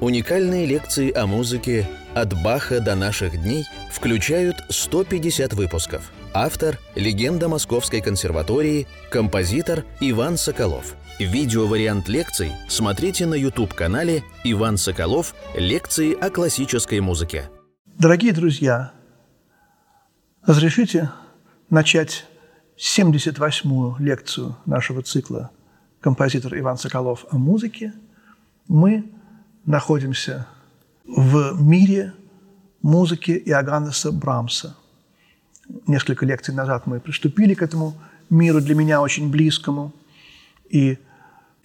Уникальные лекции о музыке «От Баха до наших дней» включают 150 выпусков. Автор – легенда Московской консерватории, композитор Иван Соколов. Видеовариант лекций смотрите на YouTube-канале «Иван Соколов. Лекции о классической музыке». Дорогие друзья, разрешите начать 78-ю лекцию нашего цикла «Композитор Иван Соколов о музыке». Мы находимся в мире музыки Иоганнеса Брамса. Несколько лекций назад мы приступили к этому миру, для меня очень близкому. И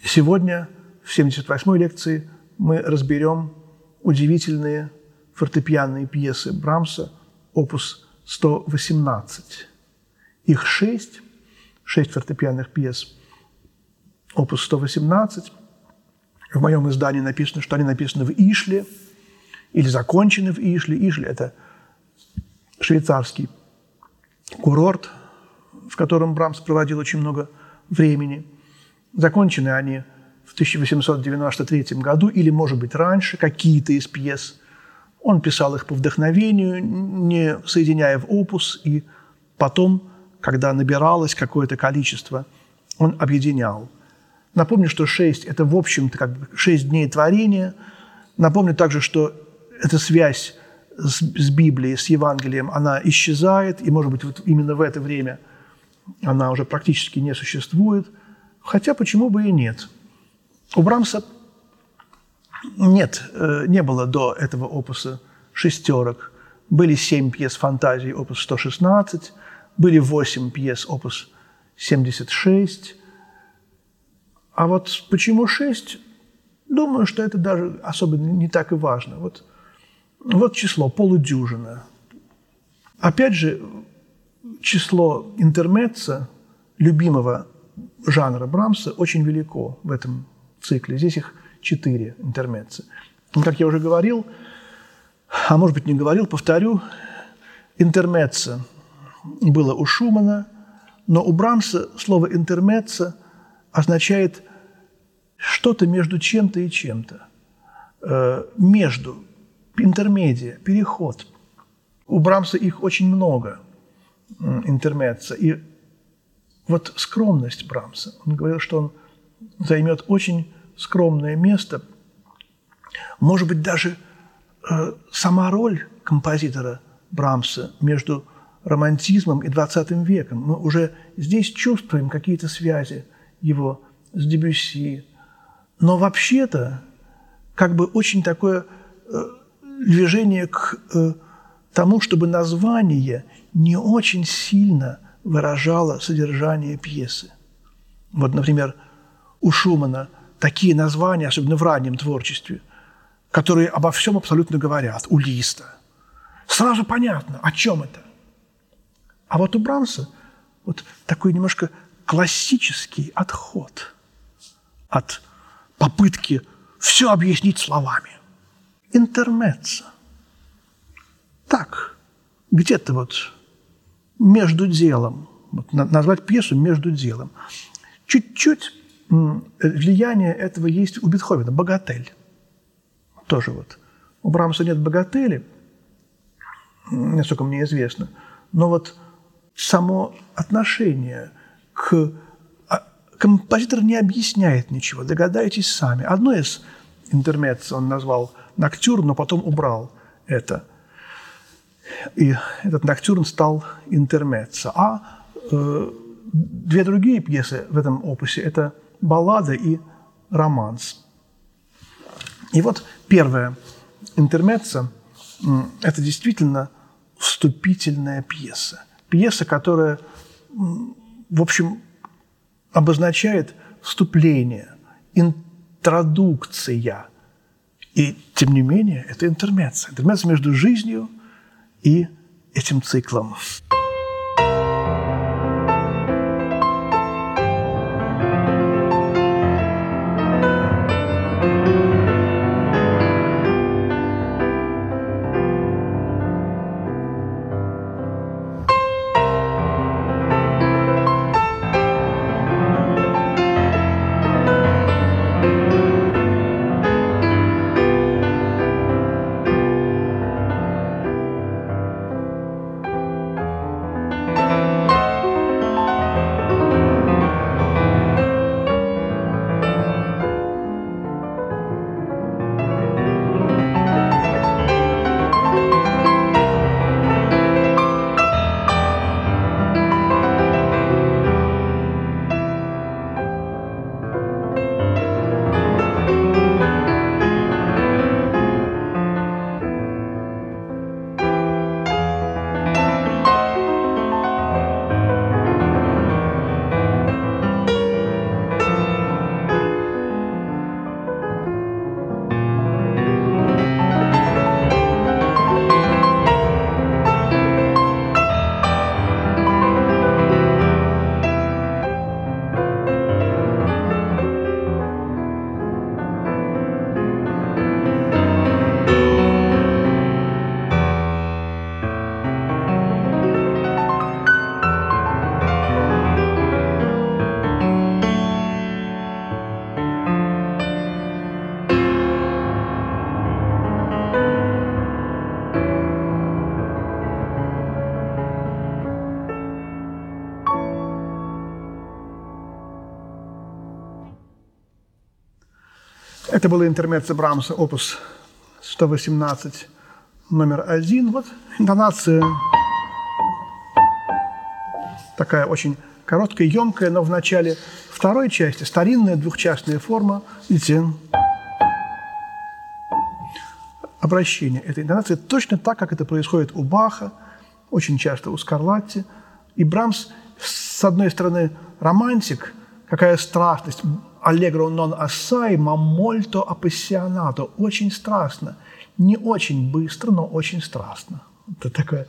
сегодня, в 78-й лекции, мы разберем удивительные фортепианные пьесы Брамса, опус 118. Их шесть, шесть фортепианных пьес, опус 118 – в моем издании написано, что они написаны в Ишле или закончены в Ишле. Ишле – это швейцарский курорт, в котором Брамс проводил очень много времени. Закончены они в 1893 году или, может быть, раньше, какие-то из пьес. Он писал их по вдохновению, не соединяя в опус, и потом, когда набиралось какое-то количество, он объединял – Напомню, что шесть – это, в общем-то, как бы шесть дней творения. Напомню также, что эта связь с, с Библией, с Евангелием, она исчезает, и, может быть, вот именно в это время она уже практически не существует. Хотя почему бы и нет? У Брамса нет, э, не было до этого опуса шестерок. Были семь пьес фантазии, опус 116, были восемь пьес, опус 76, а вот почему шесть? Думаю, что это даже особо не так и важно. Вот, вот число, полудюжина. Опять же, число интермеца, любимого жанра Брамса, очень велико в этом цикле. Здесь их четыре интермеца. Как я уже говорил, а может быть не говорил, повторю, интермеца было у Шумана, но у Брамса слово интермеца означает что-то между чем-то и чем-то. Э, между, интермедия, переход. У Брамса их очень много, интермеца. И вот скромность Брамса. Он говорил, что он займет очень скромное место. Может быть, даже э, сама роль композитора Брамса между романтизмом и 20 веком. Мы уже здесь чувствуем какие-то связи его с Дебюсси. Но вообще-то, как бы очень такое э, движение к э, тому, чтобы название не очень сильно выражало содержание пьесы. Вот, например, у Шумана такие названия, особенно в раннем творчестве, которые обо всем абсолютно говорят, у Листа. Сразу понятно, о чем это. А вот у Брамса вот такой немножко классический отход от попытки все объяснить словами. Интермеца. Так, где-то вот между делом, вот назвать пьесу между делом. Чуть-чуть влияние этого есть у Бетховена, богатель. Тоже вот. У Брамса нет богатели, насколько мне известно, но вот само отношение – к... Композитор не объясняет ничего, догадайтесь сами. Одно из интермец он назвал «Ноктюрн», но потом убрал это. И этот «Ноктюрн» стал интермеццо. А э, две другие пьесы в этом опусе – это баллада и романс. И вот первая интермеццо – это действительно вступительная пьеса. Пьеса, которая в общем, обозначает вступление, интродукция. И, тем не менее, это интермеция. Интермеция между жизнью и этим циклом. Это было интермеццо Брамса, опус 118, номер один. Вот интонация такая очень короткая, емкая, но в начале второй части старинная двухчастная форма. Видите, обращение этой интонации точно так, как это происходит у Баха, очень часто у Скарлатти. И Брамс, с одной стороны, романтик, какая страстность, аллегро non assai, ma molto appassionato, очень страстно. Не очень быстро, но очень страстно. Это такое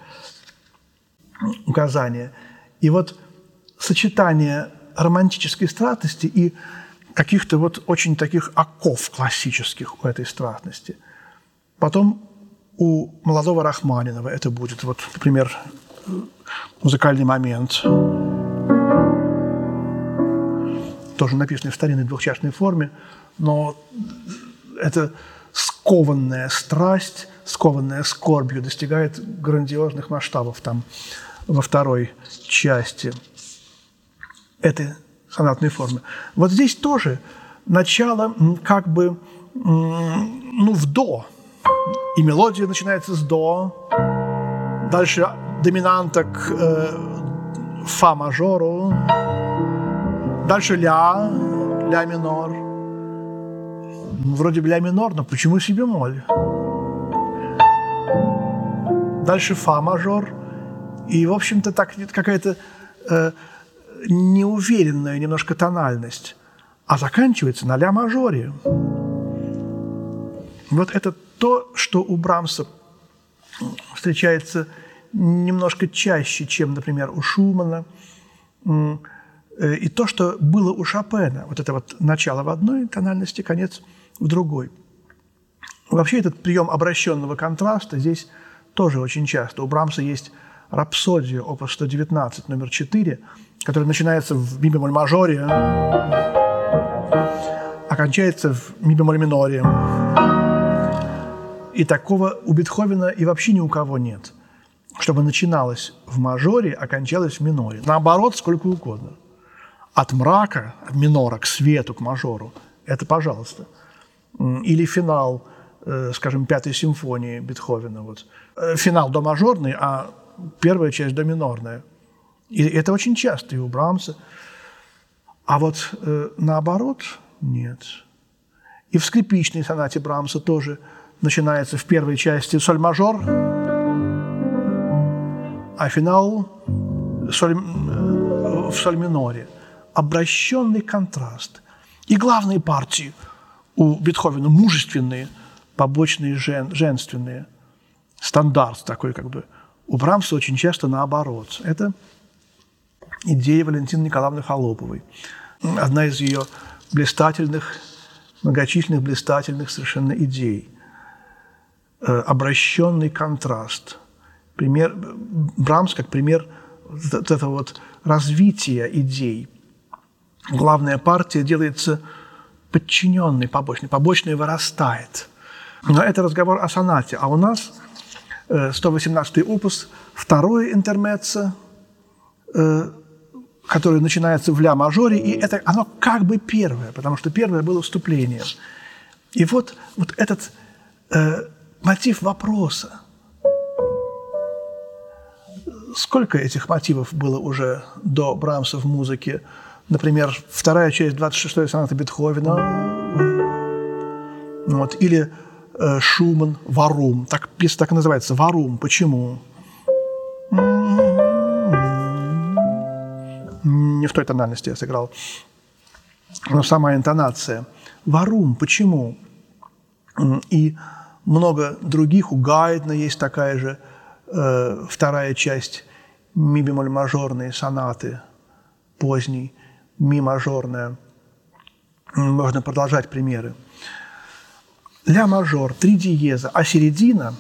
указание. И вот сочетание романтической страстности и каких-то вот очень таких оков классических у этой страстности – Потом у молодого Рахманинова это будет, вот, например, музыкальный момент, тоже написанный в старинной двухчастной форме, но это скованная страсть, скованная скорбью достигает грандиозных масштабов там во второй части этой сонатной формы. Вот здесь тоже начало как бы ну, в до, и мелодия начинается с до, дальше доминанта к э, фа мажору, дальше ля, ля минор. Вроде бы ля минор, но почему си бемоль? Дальше фа мажор. И, в общем-то, так какая-то э, неуверенная немножко тональность. А заканчивается на ля мажоре. Вот это то, что у Брамса встречается немножко чаще, чем, например, у Шумана, и то, что было у Шопена. Вот это вот начало в одной тональности, конец в другой. Вообще этот прием обращенного контраста здесь тоже очень часто. У Брамса есть рапсодия, опус 119, номер 4, которая начинается в ми бемоль мажоре, окончается в ми бемоль миноре. И такого у Бетховена и вообще ни у кого нет. Чтобы начиналось в мажоре, а кончалось в миноре. Наоборот, сколько угодно. От мрака, от минора к свету, к мажору. Это пожалуйста. Или финал, э, скажем, пятой симфонии Бетховена. Вот. Э, финал до мажорный, а первая часть до минорная. И это очень часто и у Брамса. А вот э, наоборот нет. И в скрипичной сонате Брамса тоже – начинается в первой части соль-мажор, а финал соль, в соль-миноре. Обращенный контраст. И главные партии у Бетховена мужественные, побочные жен, женственные. Стандарт такой как бы. У Брамса очень часто наоборот. Это идея Валентины Николаевны Холоповой. Одна из ее блистательных, многочисленных блистательных совершенно идей – Э, обращенный контраст. Пример, Брамс как пример вот этого вот развития идей. Главная партия делается подчиненной, побочной. Побочная вырастает. Но это разговор о сонате. А у нас 118-й э, опус, второе интермеццо, э, которое начинается в ля-мажоре, и это оно как бы первое, потому что первое было вступление. И вот, вот этот мотив вопроса. Сколько этих мотивов было уже до Брамса в музыке? Например, вторая часть 26-й сонаты Бетховена. Вот. Или э, Шуман «Варум». Так, песня так и называется «Варум». Почему? Не в той тональности я сыграл. Но сама интонация. «Варум». Почему? И много других. У Гайдна есть такая же э, вторая часть ми бемоль мажорные сонаты, поздней, ми мажорная. Можно продолжать примеры. Ля мажор, три диеза, а середина,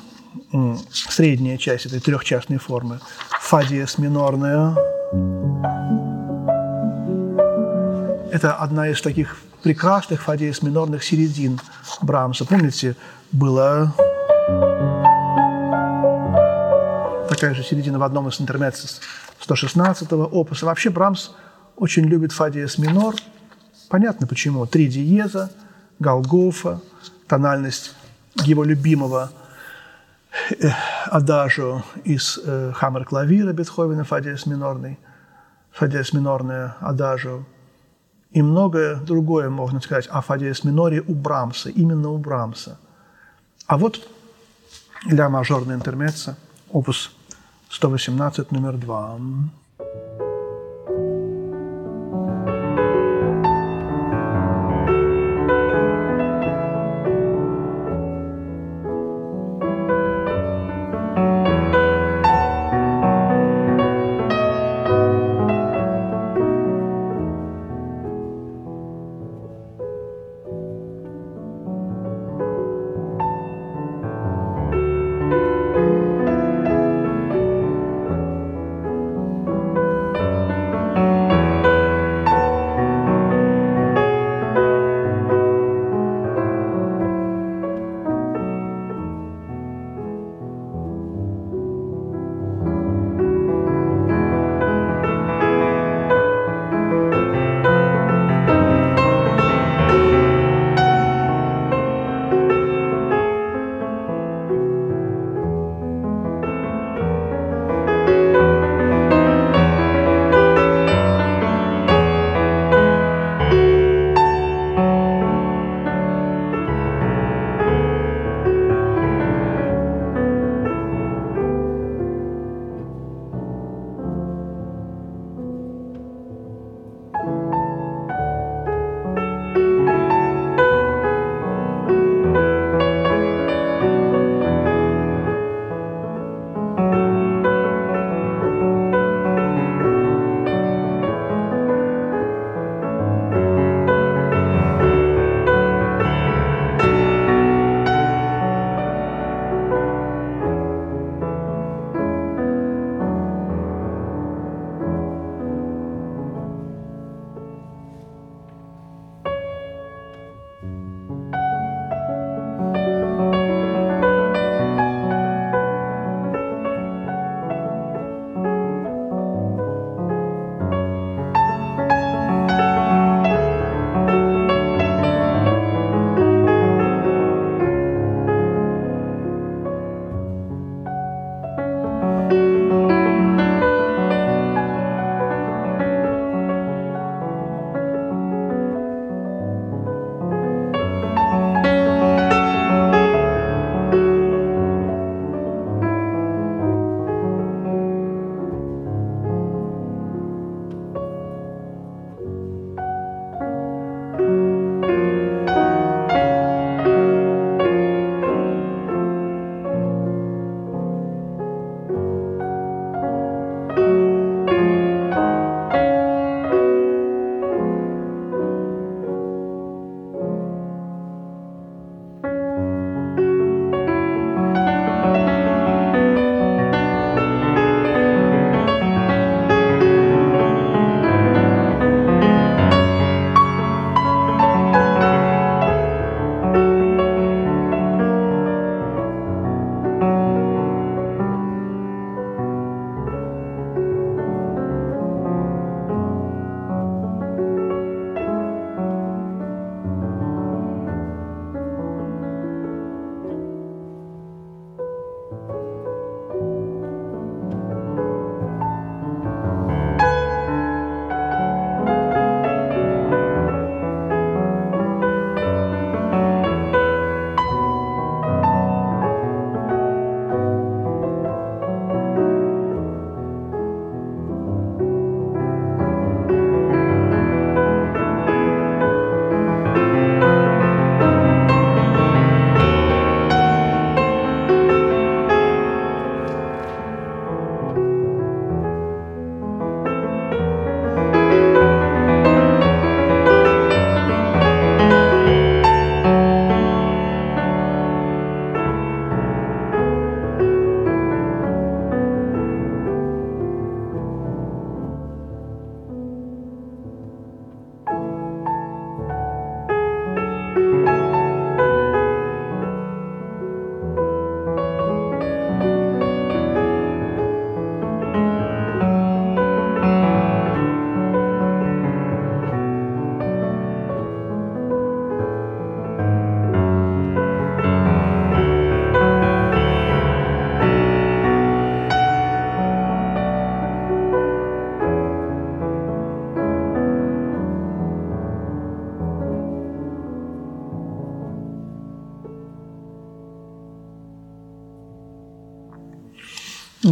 средняя часть этой трехчастной формы, фа диез минорная, это одна из таких прекрасных фа диез минорных середин Брамса. Помните, была такая же середина в одном из интермеццис 116-го опуса. Вообще Брамс очень любит фа диез минор. Понятно почему. Три диеза, Голгофа, тональность его любимого э, адажу из э, хаммер-клавира Бетховена, фа диез минорный, фа диез минорная адажу, и многое другое можно сказать о фа диез миноре у Брамса, именно у Брамса. А вот ля мажорная интермеца, опус 118, номер 2.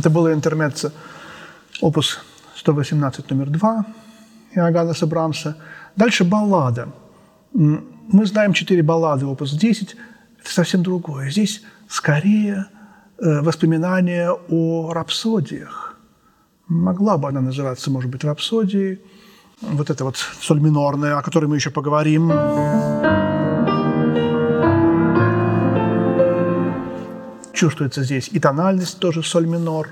Это было интермеццо опус 118 номер 2 Иоганнеса Брамса. Дальше баллада. Мы знаем четыре баллады опус 10. Это совсем другое. Здесь скорее э, воспоминания о рапсодиях. Могла бы она называться, может быть, рапсодией. Вот это вот соль минорная, о которой мы еще поговорим. Чувствуется здесь и тональность тоже соль минор,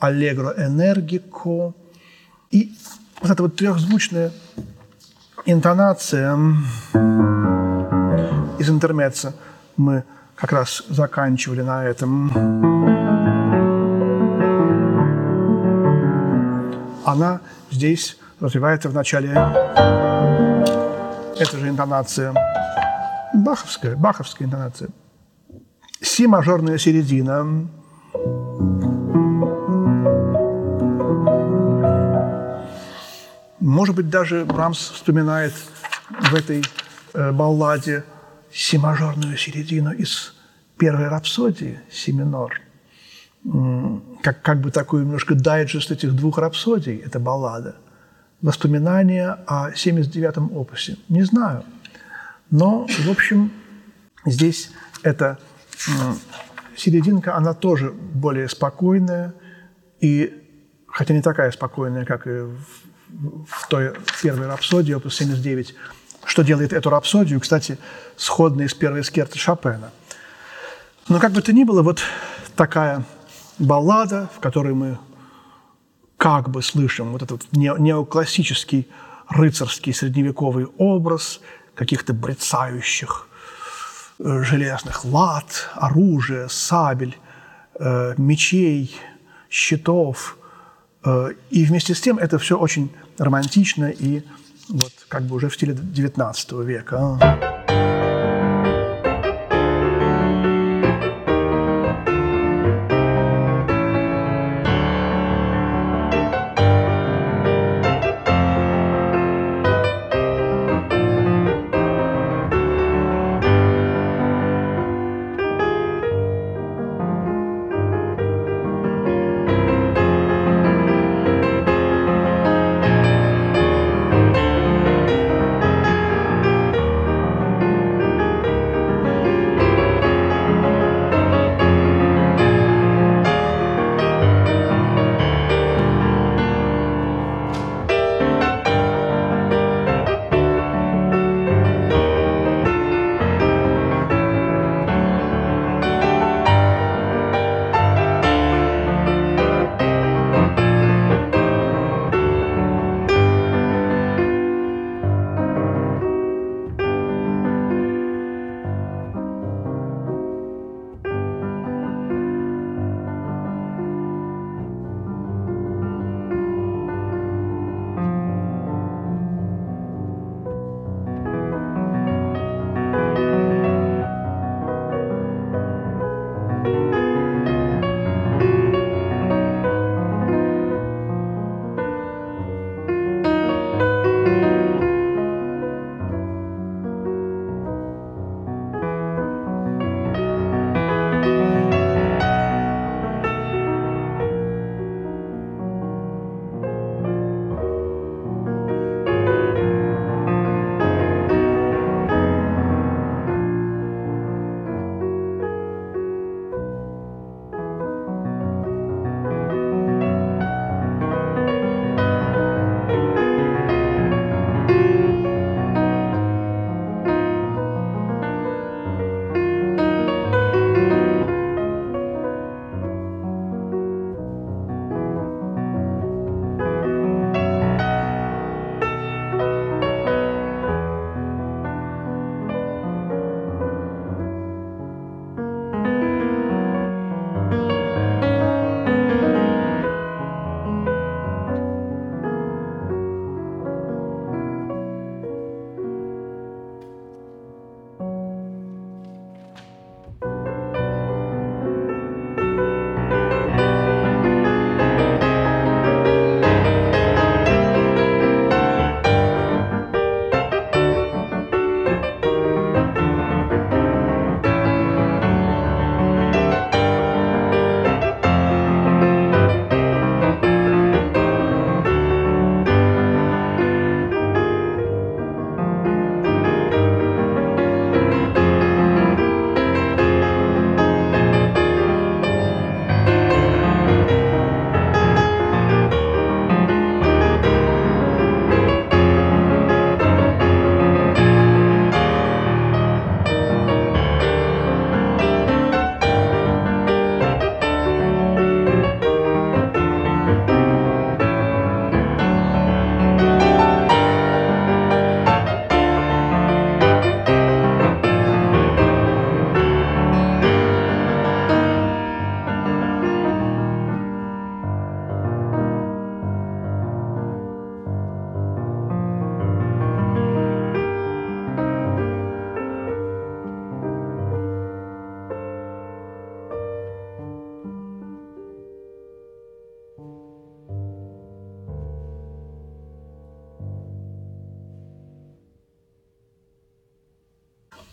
аллегро энергико. И вот эта вот трехзвучная интонация из интермеца мы как раз заканчивали на этом. Она здесь развивается в начале. Это же интонация баховская, баховская интонация. Си мажорная середина. Может быть, даже Брамс вспоминает в этой э, балладе си-мажорную середину из первой рапсодии, си минор. Как, как бы такой немножко дайджест этих двух рапсодий, это баллада. Воспоминания о 79-м опусе. Не знаю. Но, в общем, здесь эта серединка, она тоже более спокойная, и, хотя не такая спокойная, как и в, в той первой рапсодии, опус 79, что делает эту рапсодию, кстати, сходной с первой скерты Шопена. Но как бы то ни было, вот такая баллада, в которой мы как бы слышим вот этот неоклассический рыцарский средневековый образ каких-то брецающих железных лад, оружия, сабель, э, мечей, щитов. Э, и вместе с тем это все очень романтично и вот как бы уже в стиле XIX века.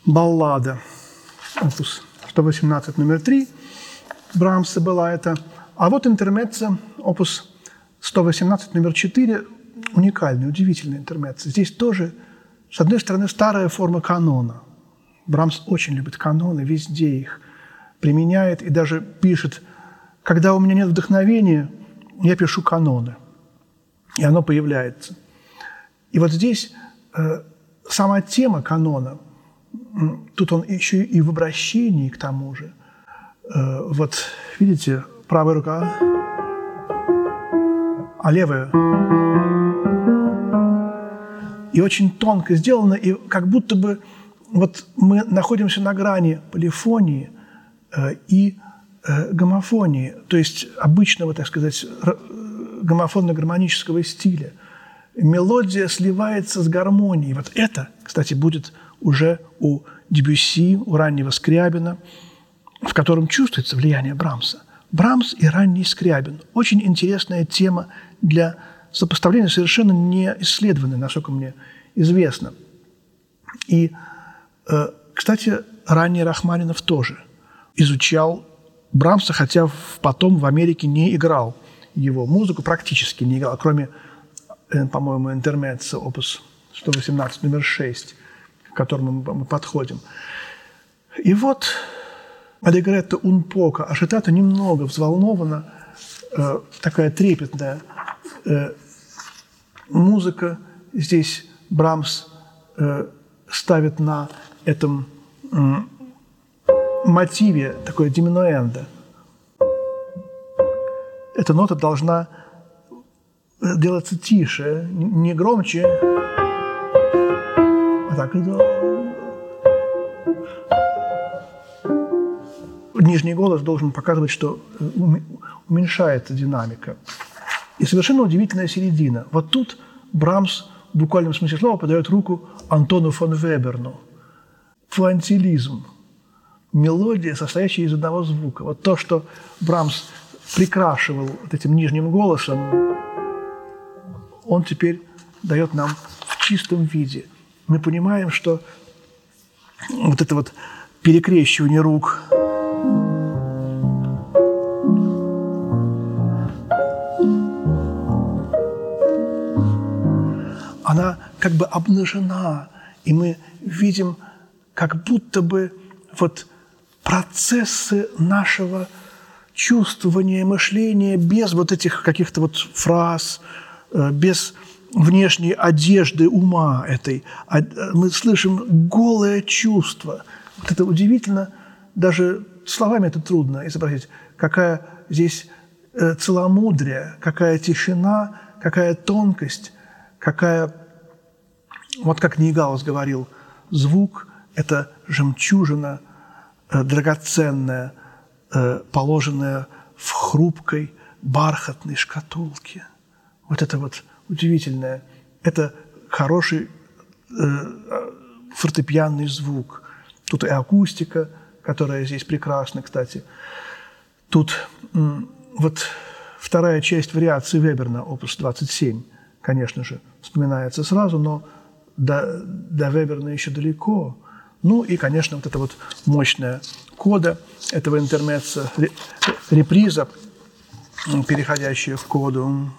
Баллада, опус 118 номер 3 Брамса была это. А вот интермеца, опус 118 номер 4, уникальный, удивительный интермеца. Здесь тоже, с одной стороны, старая форма канона. Брамс очень любит каноны, везде их применяет и даже пишет, когда у меня нет вдохновения, я пишу каноны. И оно появляется. И вот здесь э, сама тема канона, тут он еще и в обращении к тому же. Э, вот видите, правая рука, а левая. И очень тонко сделано, и как будто бы вот мы находимся на грани полифонии э, и э, гомофонии, то есть обычного, так сказать, гомофонно-гармонического стиля. Мелодия сливается с гармонией. Вот это, кстати, будет уже у Дебюсси, у раннего Скрябина, в котором чувствуется влияние Брамса. Брамс и ранний Скрябин. Очень интересная тема для сопоставления, совершенно не исследованная, насколько мне известно. И, э, кстати, ранний Рахманинов тоже изучал Брамса, хотя потом в Америке не играл его музыку, практически не играл, кроме, по-моему, интермеца, опус 118, номер 6, к которому мы подходим. И вот Аллегретто Унпока, Ашитата немного взволнована, э, такая трепетная э, музыка. Здесь Брамс э, ставит на этом мотиве такое диминуэндо. Эта нота должна делаться тише, не громче, а так нижний голос должен показывать, что э, уменьшается динамика. И совершенно удивительная середина. Вот тут Брамс в буквальном смысле слова подает руку Антону фон Веберну. Флантилизм. Мелодия, состоящая из одного звука. Вот то, что Брамс прикрашивал вот этим нижним голосом, он теперь дает нам в чистом виде. Мы понимаем, что вот это вот перекрещивание рук – она как бы обнажена, и мы видим как будто бы вот процессы нашего чувствования, мышления без вот этих каких-то вот фраз, без внешней одежды ума этой. А, э, мы слышим голое чувство. Вот это удивительно, даже словами это трудно изобразить, какая здесь э, целомудрие, какая тишина, какая тонкость, какая, вот как Нигаус говорил, звук – это жемчужина э, драгоценная, э, положенная в хрупкой бархатной шкатулке. Вот это вот удивительное. Это хороший фортепианный звук. Тут и акустика, которая здесь прекрасна, кстати. Тут вот вторая часть вариации Веберна, опус 27, конечно же, вспоминается сразу, но до, до Веберна еще далеко. Ну и, конечно, вот эта вот мощная кода этого интермеца, реприза, переходящая в коду.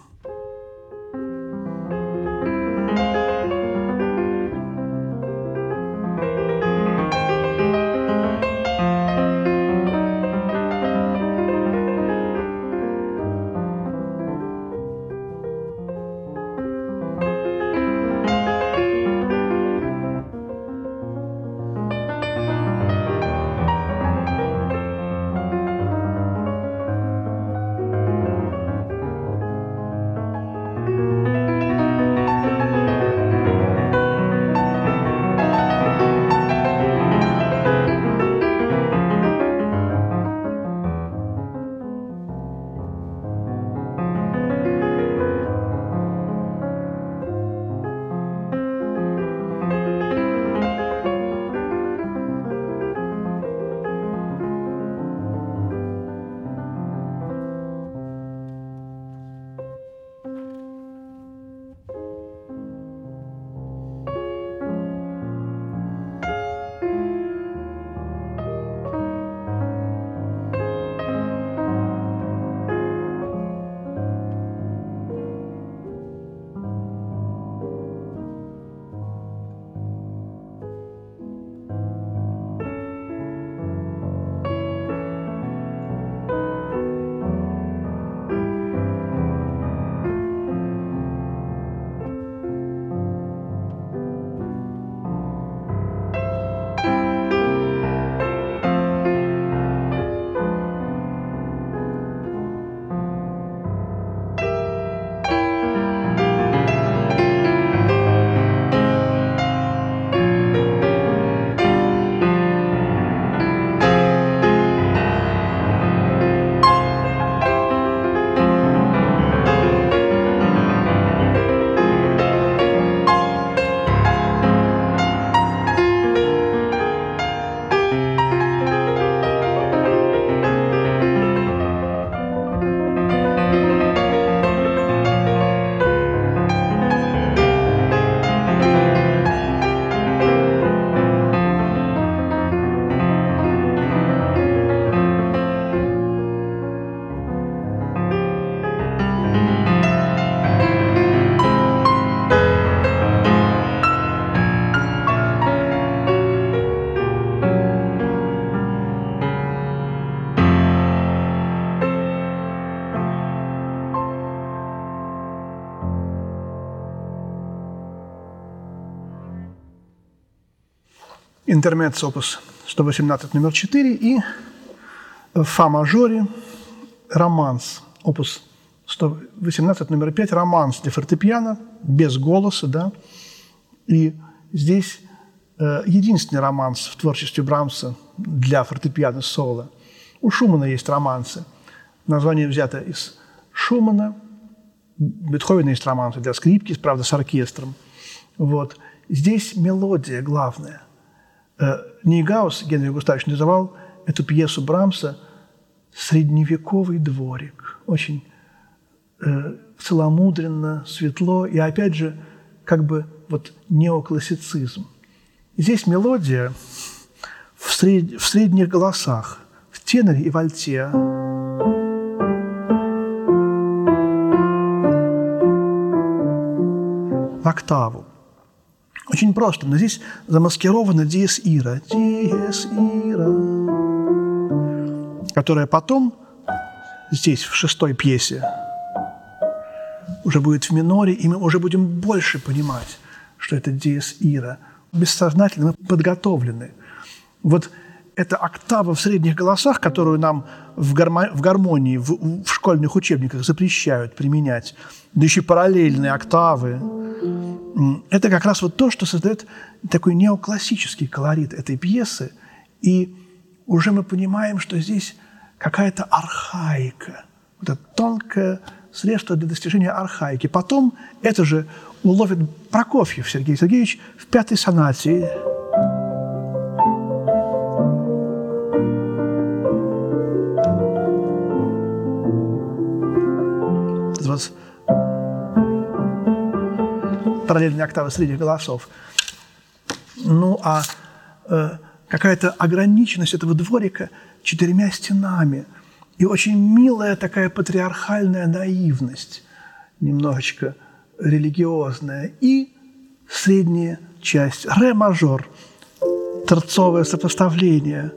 Интермеццо опус 118 номер 4 и в фа мажоре романс опус 118 номер 5 романс для фортепиано без голоса, да, и здесь э, единственный романс в творчестве Брамса для фортепиано соло. У Шумана есть романсы. Название взято из Шумана. Бетховена есть романсы для скрипки, правда, с оркестром. Вот. Здесь мелодия главная. Э, Нейгаус, Генрих Густавович, называл эту пьесу Брамса «Средневековый дворик». Очень э, целомудренно, светло и, опять же, как бы вот неоклассицизм. Здесь мелодия в, сред... в средних голосах, в теноре и в альте. В октаву. Очень просто, но здесь замаскирована диез ира. Диез ира. Которая потом здесь, в шестой пьесе, уже будет в миноре, и мы уже будем больше понимать, что это диез ира. Бессознательно мы подготовлены. Вот эта октава в средних голосах, которую нам в, гармо- в гармонии, в, в школьных учебниках запрещают применять, да еще параллельные октавы, это как раз вот то, что создает такой неоклассический колорит этой пьесы. И уже мы понимаем, что здесь какая-то архаика, вот это тонкое средство для достижения архаики. Потом это же уловит Прокофьев Сергей Сергеевич в пятой сонате. Параллельные октавы средних голосов. Ну, а э, какая-то ограниченность этого дворика четырьмя стенами и очень милая такая патриархальная наивность, немножечко религиозная, и средняя часть, ре-мажор, торцовое сопоставление,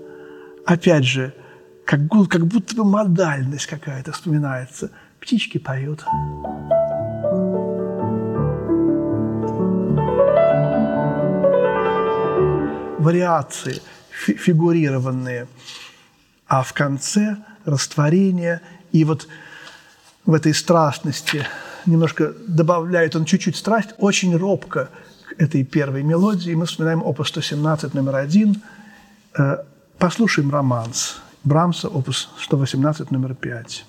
опять же, как, как будто бы модальность какая-то вспоминается. Птички поют. Вариации фигурированные, а в конце растворение. И вот в этой страстности немножко добавляет он чуть-чуть страсть, очень робко к этой первой мелодии. Мы вспоминаем опус 117 номер один. Э, послушаем романс Брамса, опус 118 номер пять.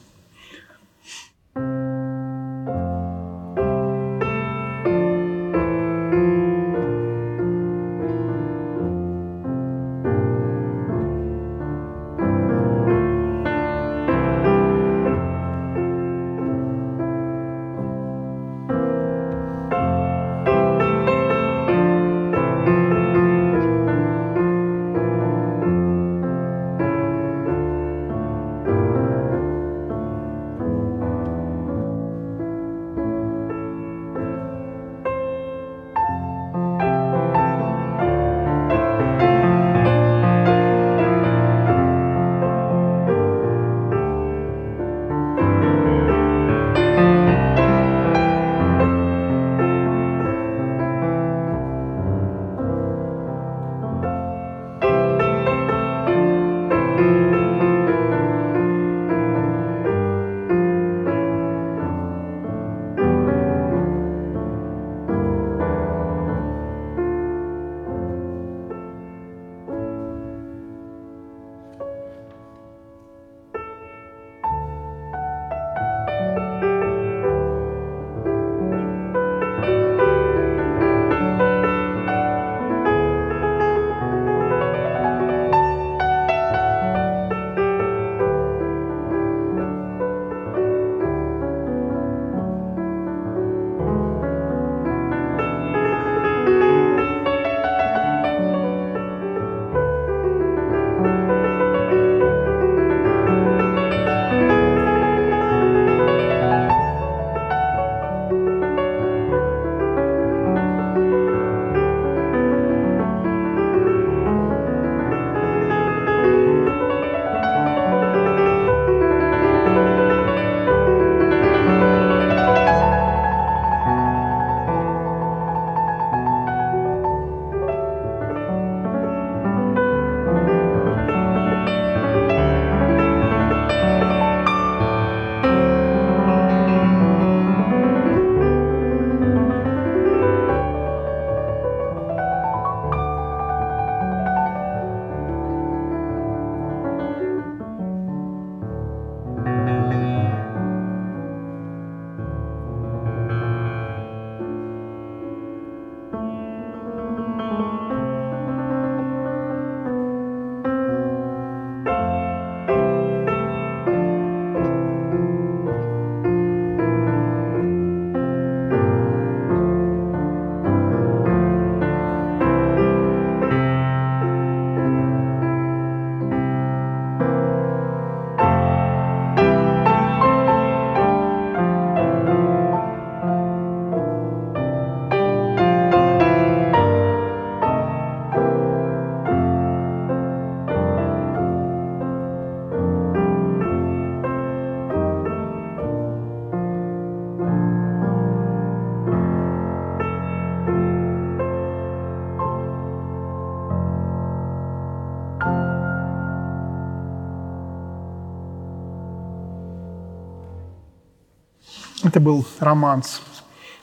Это был романс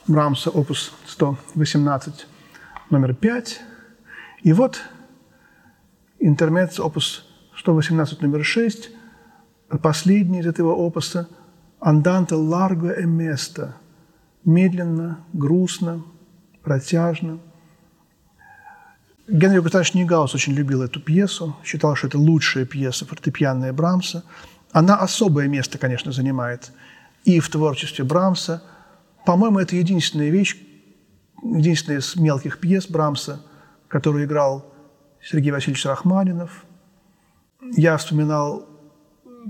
Брамса, опус 118, номер 5. И вот интермец, опус 118, номер 6, последний из этого опуса «Анданте ларго e место» – медленно, грустно, протяжно. Генри Густавович Нигаус очень любил эту пьесу, считал, что это лучшая пьеса фортепианная Брамса. Она особое место, конечно, занимает и в творчестве Брамса. По-моему, это единственная вещь, единственная из мелких пьес Брамса, которую играл Сергей Васильевич Рахманинов. Я вспоминал,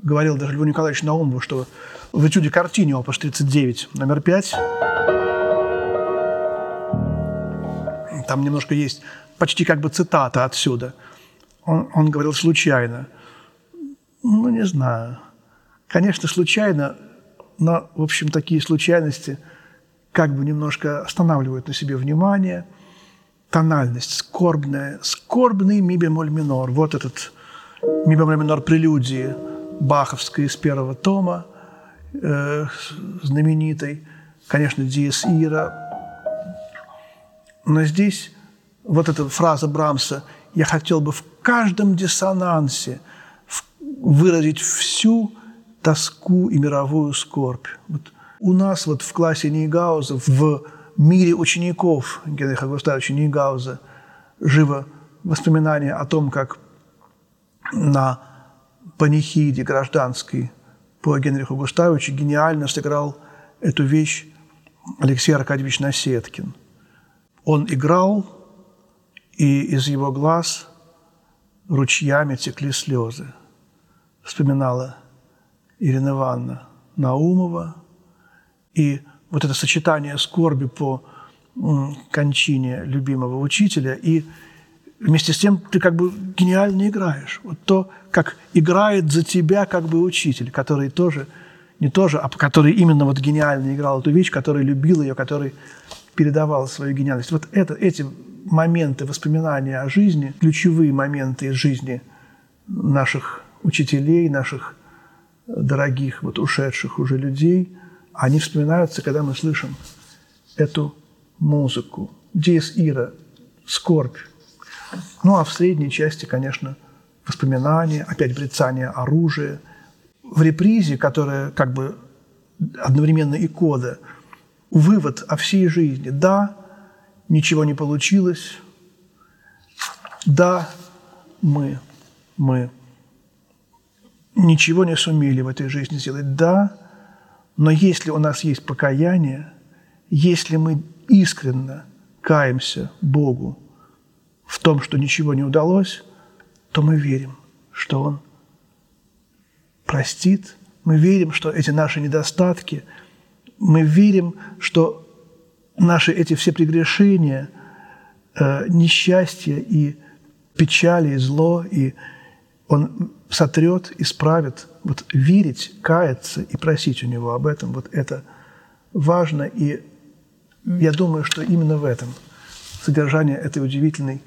говорил даже Льву Николаевичу Наумову, что в этюде картине опус 39, номер 5, там немножко есть почти как бы цитата отсюда. Он, он говорил случайно. Ну, не знаю. Конечно, случайно, но, в общем, такие случайности как бы немножко останавливают на себе внимание. Тональность скорбная, скорбный ми бемоль минор. Вот этот ми бемоль минор прелюдии Баховской из первого тома, э, знаменитой. Конечно, Диес Ира. Но здесь вот эта фраза Брамса «я хотел бы в каждом диссонансе выразить всю тоску и мировую скорбь». Вот у нас вот в классе Нейгауза, в мире учеников Генриха Густавовича Нейгауза живо воспоминание о том, как на панихиде гражданской по Генриху Густавовичу гениально сыграл эту вещь Алексей Аркадьевич Насеткин. Он играл, и из его глаз ручьями текли слезы. Вспоминала Ирина Ивановна Наумова. И вот это сочетание скорби по кончине любимого учителя и вместе с тем ты как бы гениально играешь. Вот то, как играет за тебя как бы учитель, который тоже, не тоже, а который именно вот гениально играл эту вещь, который любил ее, который передавал свою гениальность. Вот это, эти моменты воспоминания о жизни, ключевые моменты из жизни наших учителей, наших дорогих, вот ушедших уже людей, они вспоминаются, когда мы слышим эту музыку. Диес Ира, скорбь. Ну, а в средней части, конечно, воспоминания, опять брецание оружия. В репризе, которая как бы одновременно и кода, вывод о всей жизни. Да, ничего не получилось. Да, мы, мы ничего не сумели в этой жизни сделать. Да, но если у нас есть покаяние, если мы искренне каемся Богу в том, что ничего не удалось, то мы верим, что Он простит, мы верим, что эти наши недостатки, мы верим, что наши эти все прегрешения, э, несчастья и печали, и зло, и Он сотрет, исправит. Вот верить, каяться и просить у Него об этом, вот это важно. И я думаю, что именно в этом содержание этой удивительной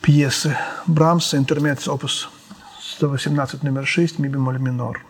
пьесы Брамса «Интермец опус 118, номер 6, ми бемоль минор».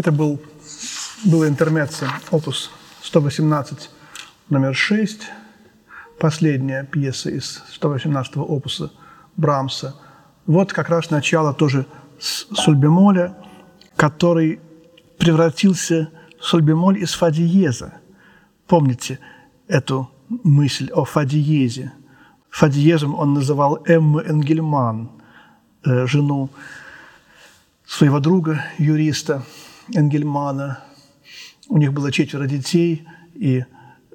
Это был, была интермеция, опус 118, номер 6, последняя пьеса из 118 опуса Брамса. Вот как раз начало тоже сульбемоля, который превратился в сульбемоль из фадиеза. Помните эту мысль о фадиезе? Фадиезом он называл Эмму Энгельман, э, жену своего друга, юриста Энгельмана. У них было четверо детей, и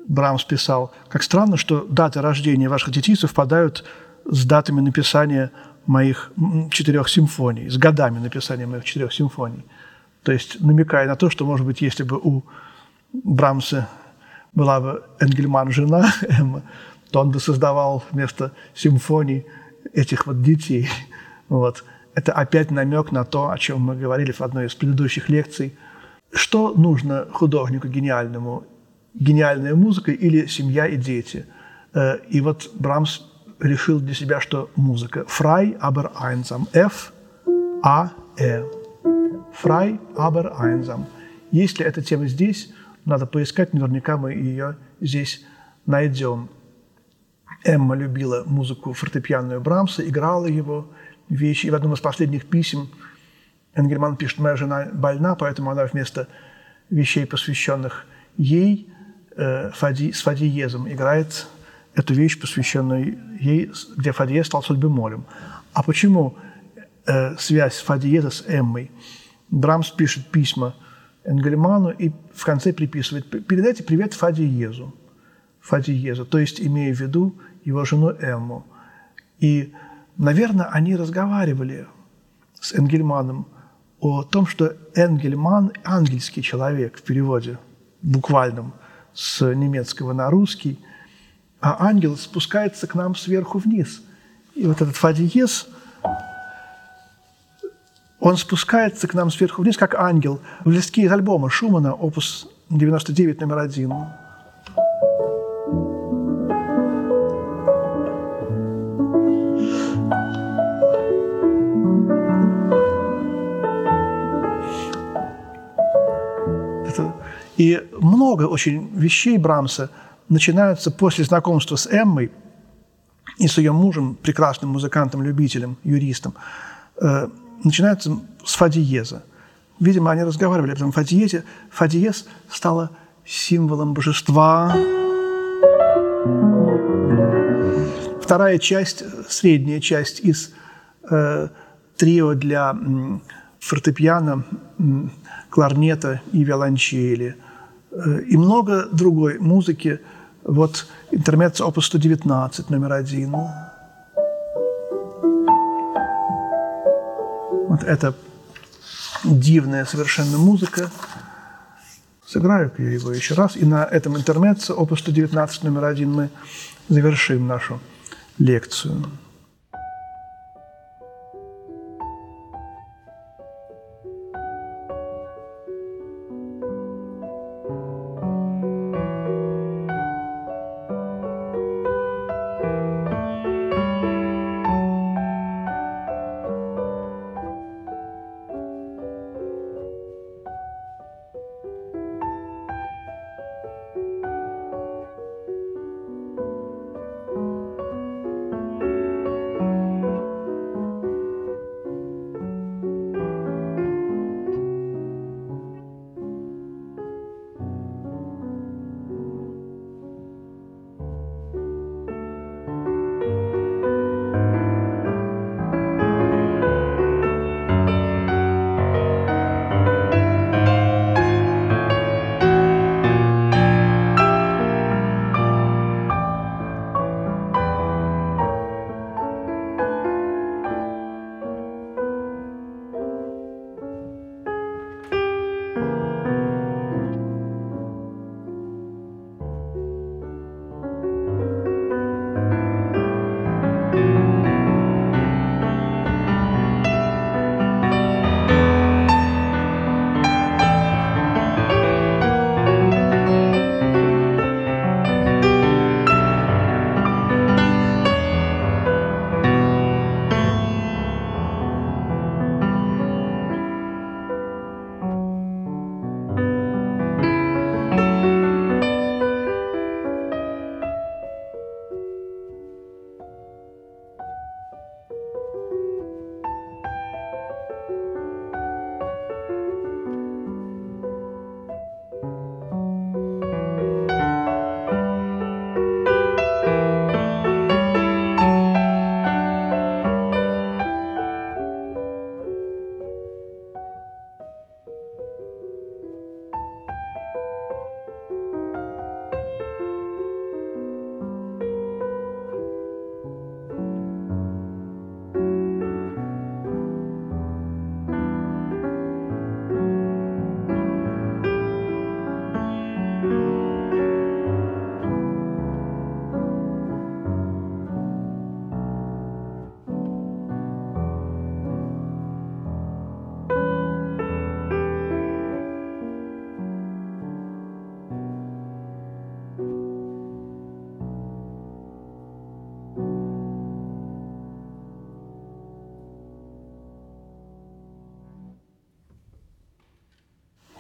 Брамс писал, как странно, что даты рождения ваших детей совпадают с датами написания моих четырех симфоний, с годами написания моих четырех симфоний. То есть намекая на то, что, может быть, если бы у Брамса была бы Энгельман жена Эмма, то он бы создавал вместо симфоний этих вот детей. Вот. Это опять намек на то, о чем мы говорили в одной из предыдущих лекций. Что нужно художнику гениальному? Гениальная музыка или семья и дети? Э, и вот Брамс решил для себя, что музыка. Frei, aber einsam. F, A, E. Frei, aber einsam. Если эта тема здесь, надо поискать, наверняка мы ее здесь найдем. Эмма любила музыку фортепианную Брамса, играла его вещи. И в одном из последних писем Энгельман пишет, моя жена больна, поэтому она вместо вещей, посвященных ей, э, фади, с фадиезом играет эту вещь, посвященную ей, где фадиез стал судьбемолем. А почему э, связь фадиеза с Эммой? Брамс пишет письма Энгельману и в конце приписывает «Передайте привет Фадиезу». Фадиезу, то есть имея в виду его жену Эмму. И, наверное, они разговаривали с Энгельманом о том, что Энгельман – ангельский человек в переводе буквальном с немецкого на русский, а ангел спускается к нам сверху вниз. И вот этот Фадиез, он спускается к нам сверху вниз, как ангел. В листке из альбома Шумана, опус 99, номер один. И много очень вещей Брамса начинаются после знакомства с Эммой и с ее мужем, прекрасным музыкантом, любителем, юристом, э, начинаются с Фадиеза. Видимо, они разговаривали об этом Фадиезе. Фадиез стала символом божества. Вторая часть, средняя часть из э, трио для фортепиано, кларнета и виолончели – и много другой музыки. Вот интермеца опус 119, номер один. Вот это дивная совершенно музыка. Сыграю я его еще раз. И на этом интермеце опус 119, номер один мы завершим нашу лекцию.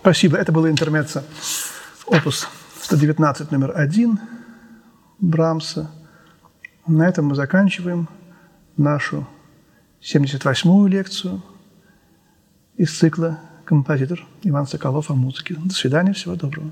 Спасибо. Это было интермеццо. Опус 119 номер один Брамса. На этом мы заканчиваем нашу 78-ю лекцию из цикла «Композитор Иван Соколов о музыке». До свидания, всего доброго.